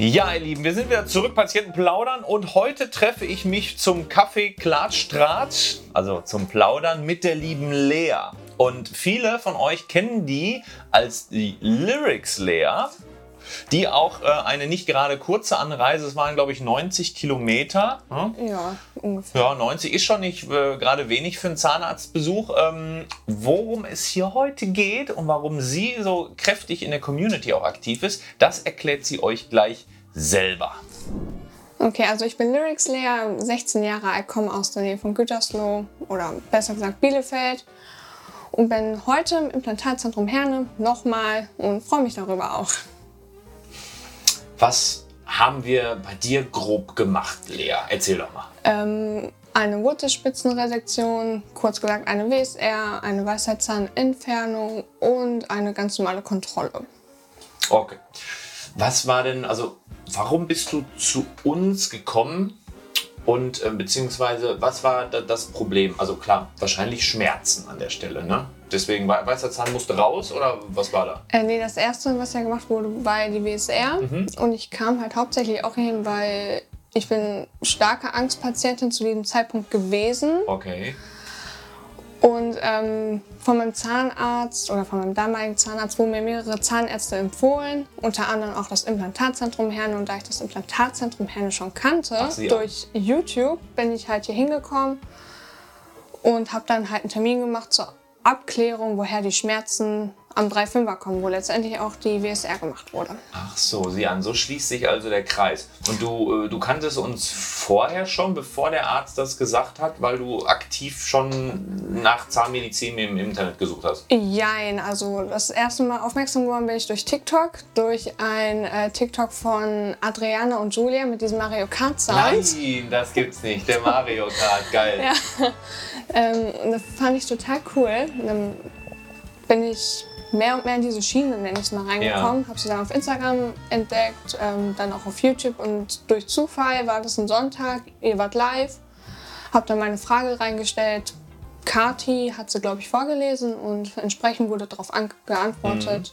Ja, ihr Lieben, wir sind wieder zurück, Patienten plaudern und heute treffe ich mich zum Kaffee Klatsch also zum Plaudern mit der lieben Lea. Und viele von euch kennen die als die Lyrics Lea die auch äh, eine nicht gerade kurze Anreise, es waren glaube ich 90 Kilometer. Hm? Ja, ungefähr. Ja, 90 ist schon nicht äh, gerade wenig für einen Zahnarztbesuch. Ähm, worum es hier heute geht und warum sie so kräftig in der Community auch aktiv ist, das erklärt sie euch gleich selber. Okay, also ich bin Lyrics Lea, 16 Jahre alt, komme aus der Nähe von Gütersloh oder besser gesagt Bielefeld und bin heute im Implantatzentrum Herne nochmal und freue mich darüber auch. Was haben wir bei dir grob gemacht, Lea? Erzähl doch mal. Ähm, eine Wurzelspitzenresektion, kurz gesagt eine WSR, eine Weisheitszahnentfernung und eine ganz normale Kontrolle. Okay. Was war denn, also warum bist du zu uns gekommen und äh, beziehungsweise was war da das Problem? Also klar, wahrscheinlich Schmerzen an der Stelle, ne? Deswegen, weißer Zahn musste raus oder was war da? Äh, nee, das erste, was ja gemacht wurde, war die WSR. Mhm. Und ich kam halt hauptsächlich auch hin, weil ich bin starke Angstpatientin zu diesem Zeitpunkt gewesen. Okay. Und ähm, von meinem Zahnarzt oder von meinem damaligen Zahnarzt wurden mir mehrere Zahnärzte empfohlen, unter anderem auch das Implantatzentrum Herne. Und da ich das Implantatzentrum Herne schon kannte, Ach, durch YouTube, bin ich halt hier hingekommen und habe dann halt einen Termin gemacht zur Abklärung, woher die Schmerzen am 3,5er kommen, wo letztendlich auch die WSR gemacht wurde. Ach so, sieh an, so schließt sich also der Kreis. Und du, äh, du kanntest uns vorher schon, bevor der Arzt das gesagt hat, weil du aktiv schon nach Zahnmedizin im Internet gesucht hast? Jein, also das erste Mal aufmerksam geworden bin ich durch TikTok, durch ein äh, TikTok von Adriana und Julia mit diesem Mario Kart Sound. Nein, das gibt's nicht, der Mario Kart, geil. ja, ähm, das fand ich total cool. Dann bin ich mehr und mehr in diese Schiene, nenne ich es mal, reingekommen. Ja. Habe sie dann auf Instagram entdeckt, ähm, dann auch auf YouTube und durch Zufall war das ein Sonntag, ihr wart live, habe dann meine Frage reingestellt. Kati hat sie, glaube ich, vorgelesen und entsprechend wurde darauf geantwortet.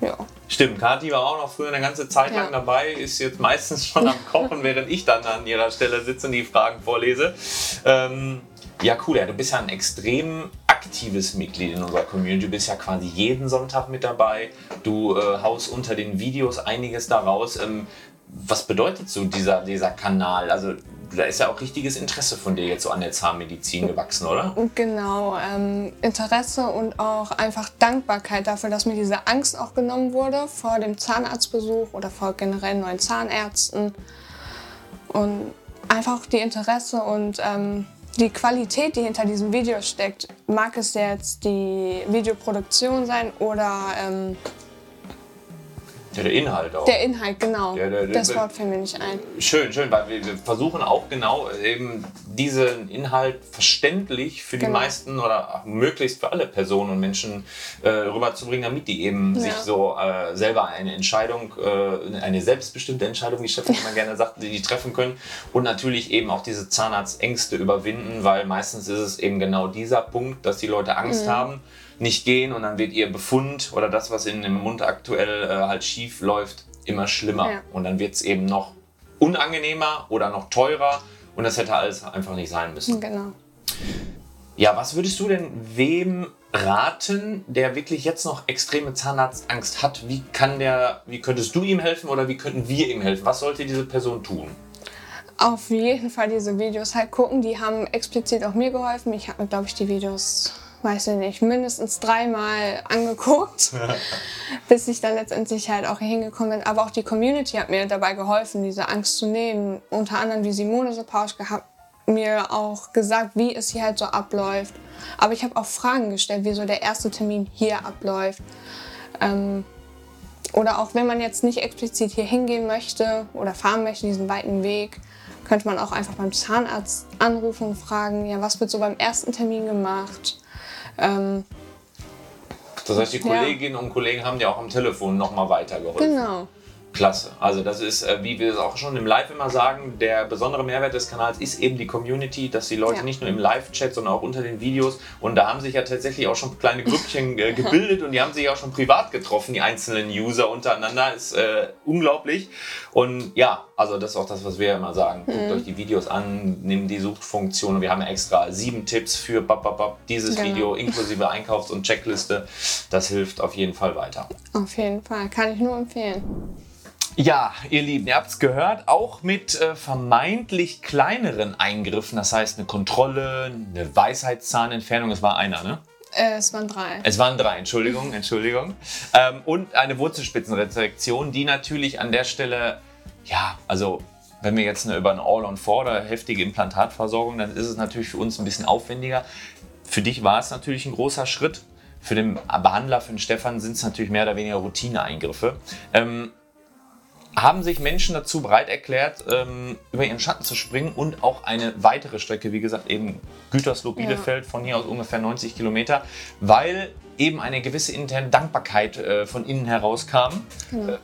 Mhm. Ja. Stimmt, Kati war auch noch früher eine ganze Zeit lang ja. dabei, ist jetzt meistens schon am Kochen, während ich dann an ihrer Stelle sitze und die Fragen vorlese. Ähm, ja, cool. Ja, du bist ja ein extrem aktives Mitglied in unserer Community. Du bist ja quasi jeden Sonntag mit dabei. Du äh, haust unter den Videos einiges daraus. Ähm, was bedeutet so dieser, dieser Kanal? Also da ist ja auch richtiges Interesse von dir jetzt so an der Zahnmedizin gewachsen, oder? Genau, ähm, Interesse und auch einfach Dankbarkeit dafür, dass mir diese Angst auch genommen wurde vor dem Zahnarztbesuch oder vor generell neuen Zahnärzten. Und einfach die Interesse und ähm, die Qualität, die hinter diesem Video steckt, mag es jetzt die Videoproduktion sein oder ähm, ja, der Inhalt auch. Der Inhalt, genau. Der, der, das Wort fällt mir nicht ein. Schön, schön, weil wir, wir, versuchen auch genau eben diesen Inhalt verständlich für genau. die meisten oder möglichst für alle Personen und Menschen äh, rüberzubringen, damit die eben ja. sich so äh, selber eine Entscheidung, äh, eine selbstbestimmte Entscheidung, wie Stefan immer gerne sagt, die, die treffen können und natürlich eben auch diese Zahnarztängste überwinden, weil meistens ist es eben genau dieser Punkt, dass die Leute Angst mhm. haben nicht gehen und dann wird ihr Befund oder das, was in dem Mund aktuell äh, halt schief läuft, immer schlimmer. Ja. Und dann wird es eben noch unangenehmer oder noch teurer und das hätte alles einfach nicht sein müssen. Genau. Ja, was würdest du denn wem raten, der wirklich jetzt noch extreme Zahnarztangst hat? Wie kann der, wie könntest du ihm helfen oder wie könnten wir ihm helfen? Was sollte diese Person tun? Auf jeden Fall diese Videos halt gucken. Die haben explizit auch mir geholfen. Ich habe mir, glaube ich, die Videos weiß ich nicht, mindestens dreimal angeguckt, bis ich dann letztendlich halt auch hier hingekommen bin. Aber auch die Community hat mir dabei geholfen, diese Angst zu nehmen. Unter anderem die Simone Sapauschke hat mir auch gesagt, wie es hier halt so abläuft. Aber ich habe auch Fragen gestellt, wie so der erste Termin hier abläuft. Ähm, oder auch wenn man jetzt nicht explizit hier hingehen möchte oder fahren möchte, diesen weiten Weg, könnte man auch einfach beim Zahnarzt anrufen und fragen, ja, was wird so beim ersten Termin gemacht? Ähm, das heißt, die Kolleginnen ja. und Kollegen haben dir auch am Telefon nochmal weitergeholfen. Genau. Klasse. Also das ist, äh, wie wir es auch schon im Live immer sagen, der besondere Mehrwert des Kanals ist eben die Community, dass die Leute ja. nicht nur im Live-Chat, sondern auch unter den Videos und da haben sich ja tatsächlich auch schon kleine Grüppchen äh, gebildet und die haben sich auch schon privat getroffen, die einzelnen User untereinander. Ist äh, unglaublich. Und ja, also das ist auch das, was wir immer sagen. Guckt mhm. euch die Videos an, nehmt die Suchfunktion. Wir haben ja extra sieben Tipps für bap, bap, bap, dieses genau. Video inklusive Einkaufs- und Checkliste. Das hilft auf jeden Fall weiter. Auf jeden Fall, kann ich nur empfehlen. Ja, ihr Lieben, ihr habt es gehört, auch mit äh, vermeintlich kleineren Eingriffen, das heißt eine Kontrolle, eine Weisheitszahnentfernung, es war einer, ne? Äh, es waren drei. Es waren drei, Entschuldigung, Entschuldigung. Ähm, und eine Wurzelspitzenresektion, die natürlich an der Stelle, ja, also wenn wir jetzt eine, über ein All-on-4 oder heftige Implantatversorgung, dann ist es natürlich für uns ein bisschen aufwendiger. Für dich war es natürlich ein großer Schritt. Für den Behandler, für den Stefan, sind es natürlich mehr oder weniger Routineeingriffe. Ähm, haben sich Menschen dazu bereit erklärt, ähm, über ihren Schatten zu springen und auch eine weitere Strecke, wie gesagt, eben Gütersloh-Bielefeld, ja. von hier aus ungefähr 90 Kilometer, weil eben eine gewisse interne Dankbarkeit äh, von innen herauskam. Genau.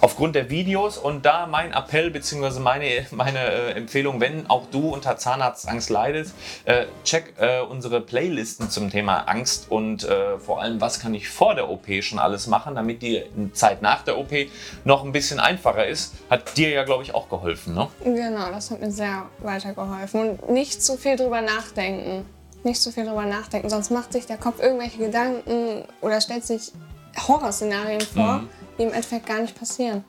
Aufgrund der Videos und da mein Appell bzw. meine, meine äh, Empfehlung, wenn auch du unter Zahnarztangst leidest, äh, check äh, unsere Playlisten zum Thema Angst und äh, vor allem, was kann ich vor der OP schon alles machen, damit die Zeit nach der OP noch ein bisschen einfacher ist. Hat dir ja, glaube ich, auch geholfen, ne? Genau, das hat mir sehr weitergeholfen. Und nicht zu viel drüber nachdenken. Nicht zu viel drüber nachdenken, sonst macht sich der Kopf irgendwelche Gedanken oder stellt sich Horrorszenarien vor. Mhm die im Endeffekt gar nicht passieren.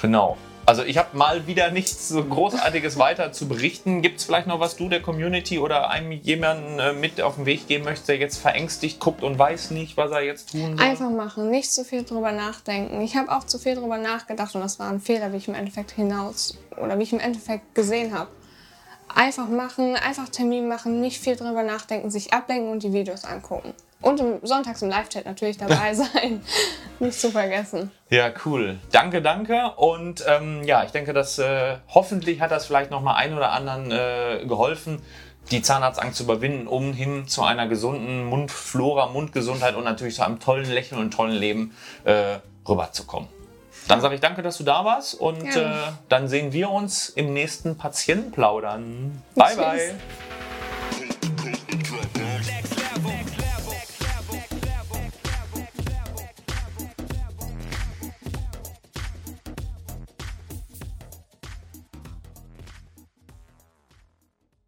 Genau. Also ich habe mal wieder nichts so Großartiges weiter zu berichten. Gibt es vielleicht noch was du der Community oder einem jemanden äh, mit auf den Weg geben möchtest, der jetzt verängstigt guckt und weiß nicht, was er jetzt tun soll? Einfach machen, nicht zu viel drüber nachdenken. Ich habe auch zu viel drüber nachgedacht und das war ein Fehler, wie ich im Endeffekt hinaus oder wie ich im Endeffekt gesehen habe. Einfach machen, einfach Termin machen, nicht viel drüber nachdenken, sich ablenken und die Videos angucken. Und sonntags im Live-Chat natürlich dabei sein. Nicht zu vergessen. Ja, cool. Danke, danke. Und ähm, ja, ich denke, dass äh, hoffentlich hat das vielleicht noch mal einen oder anderen äh, geholfen, die Zahnarztangst zu überwinden, um hin zu einer gesunden Mundflora, Mundgesundheit und natürlich zu einem tollen Lächeln und tollen Leben äh, rüberzukommen. Dann sage ich danke, dass du da warst und äh, dann sehen wir uns im nächsten Patientenplaudern. Bye, Tschüss. bye.